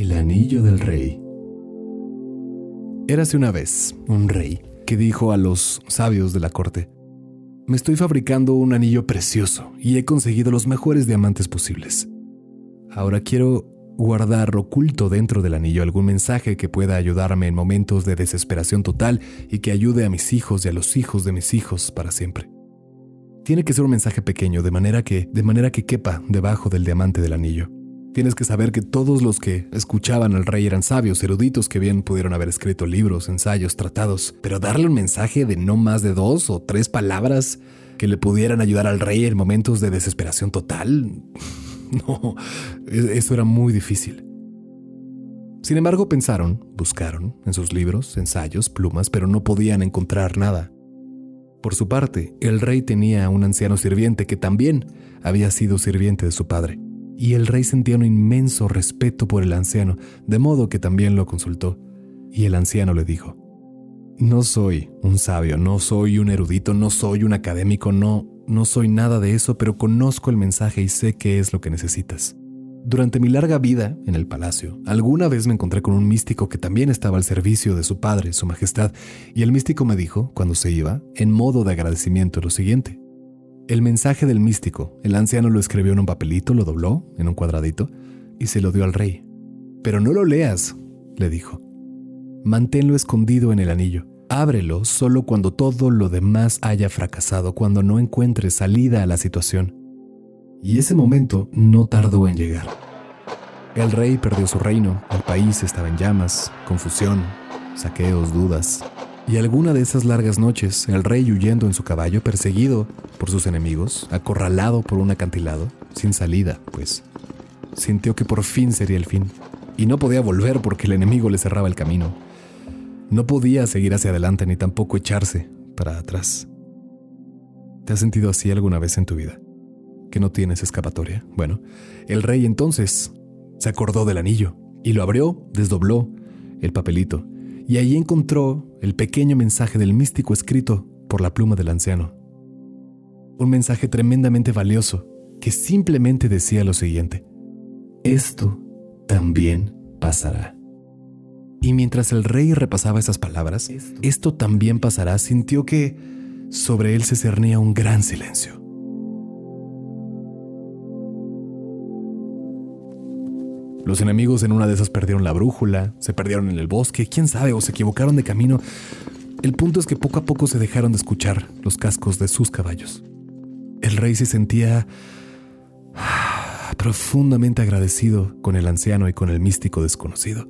El anillo del rey. Érase una vez un rey que dijo a los sabios de la corte, me estoy fabricando un anillo precioso y he conseguido los mejores diamantes posibles. Ahora quiero guardar oculto dentro del anillo algún mensaje que pueda ayudarme en momentos de desesperación total y que ayude a mis hijos y a los hijos de mis hijos para siempre. Tiene que ser un mensaje pequeño de manera que de manera que quepa debajo del diamante del anillo. Tienes que saber que todos los que escuchaban al rey eran sabios, eruditos que bien pudieron haber escrito libros, ensayos, tratados, pero darle un mensaje de no más de dos o tres palabras que le pudieran ayudar al rey en momentos de desesperación total, no, eso era muy difícil. Sin embargo, pensaron, buscaron en sus libros, ensayos, plumas, pero no podían encontrar nada. Por su parte, el rey tenía un anciano sirviente que también había sido sirviente de su padre y el rey sentía un inmenso respeto por el anciano, de modo que también lo consultó. Y el anciano le dijo, No soy un sabio, no soy un erudito, no soy un académico, no, no soy nada de eso, pero conozco el mensaje y sé qué es lo que necesitas. Durante mi larga vida en el palacio, alguna vez me encontré con un místico que también estaba al servicio de su padre, su majestad, y el místico me dijo, cuando se iba, en modo de agradecimiento, lo siguiente. El mensaje del místico, el anciano lo escribió en un papelito, lo dobló en un cuadradito y se lo dio al rey. Pero no lo leas, le dijo. Manténlo escondido en el anillo. Ábrelo solo cuando todo lo demás haya fracasado, cuando no encuentres salida a la situación. Y ese momento no tardó en llegar. El rey perdió su reino, el país estaba en llamas, confusión, saqueos, dudas, y alguna de esas largas noches, el rey huyendo en su caballo, perseguido por sus enemigos, acorralado por un acantilado, sin salida, pues, sintió que por fin sería el fin, y no podía volver porque el enemigo le cerraba el camino. No podía seguir hacia adelante ni tampoco echarse para atrás. ¿Te has sentido así alguna vez en tu vida? ¿Que no tienes escapatoria? Bueno, el rey entonces se acordó del anillo y lo abrió, desdobló el papelito y ahí encontró el pequeño mensaje del místico escrito por la pluma del anciano. Un mensaje tremendamente valioso que simplemente decía lo siguiente, esto también pasará. Y mientras el rey repasaba esas palabras, esto también pasará, sintió que sobre él se cernía un gran silencio. Los enemigos en una de esas perdieron la brújula, se perdieron en el bosque, quién sabe, o se equivocaron de camino. El punto es que poco a poco se dejaron de escuchar los cascos de sus caballos. El rey se sentía profundamente agradecido con el anciano y con el místico desconocido.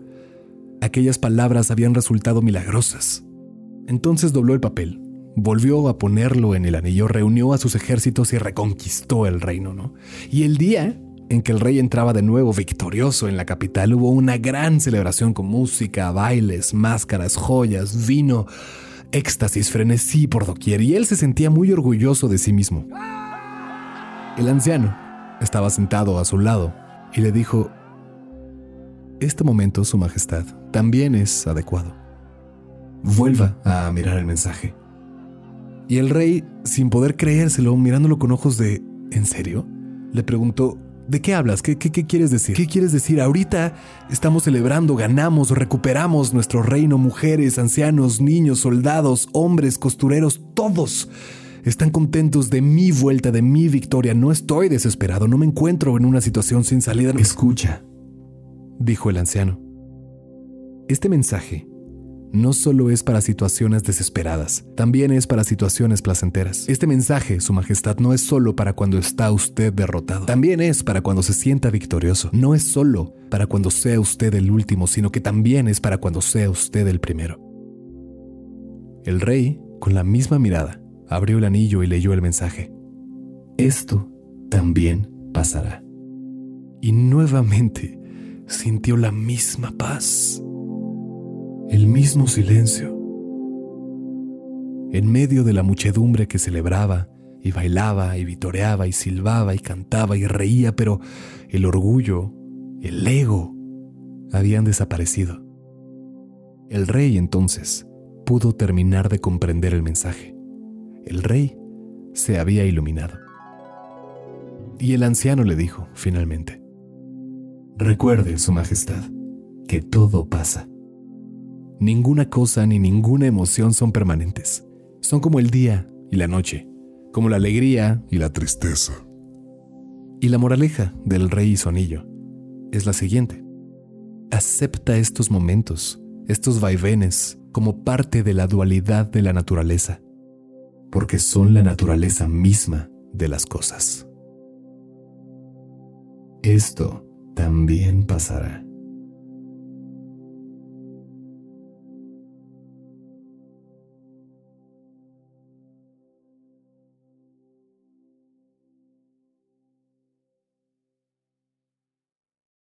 Aquellas palabras habían resultado milagrosas. Entonces dobló el papel, volvió a ponerlo en el anillo, reunió a sus ejércitos y reconquistó el reino, ¿no? Y el día en que el rey entraba de nuevo victorioso en la capital, hubo una gran celebración con música, bailes, máscaras, joyas, vino, éxtasis, frenesí por doquier, y él se sentía muy orgulloso de sí mismo. El anciano estaba sentado a su lado y le dijo, este momento, Su Majestad, también es adecuado. Vuelva a mirar el mensaje. Y el rey, sin poder creérselo, mirándolo con ojos de ¿en serio? Le preguntó, ¿De qué hablas? ¿Qué, qué, quieres decir? ¿Qué quieres decir? Ahorita estamos celebrando, ganamos, recuperamos nuestro reino, mujeres, ancianos, niños, soldados, hombres, costureros, todos están contentos de mi vuelta, de mi victoria. No estoy desesperado, no me encuentro en una situación sin salida. Escucha, dijo el anciano. Este mensaje no solo es para situaciones desesperadas, también es para situaciones placenteras. Este mensaje, Su Majestad, no es solo para cuando está usted derrotado, también es para cuando se sienta victorioso. No es solo para cuando sea usted el último, sino que también es para cuando sea usted el primero. El rey, con la misma mirada, abrió el anillo y leyó el mensaje. Esto también pasará. Y nuevamente sintió la misma paz el mismo silencio. En medio de la muchedumbre que celebraba y bailaba y vitoreaba y silbaba y cantaba y reía, pero el orgullo, el ego, habían desaparecido. El rey entonces pudo terminar de comprender el mensaje. El rey se había iluminado. Y el anciano le dijo, finalmente, Recuerde, Su Majestad, que todo pasa. Ninguna cosa ni ninguna emoción son permanentes. Son como el día y la noche, como la alegría y la tristeza. Y la moraleja del rey y su anillo es la siguiente. Acepta estos momentos, estos vaivenes, como parte de la dualidad de la naturaleza, porque son la naturaleza misma de las cosas. Esto también pasará.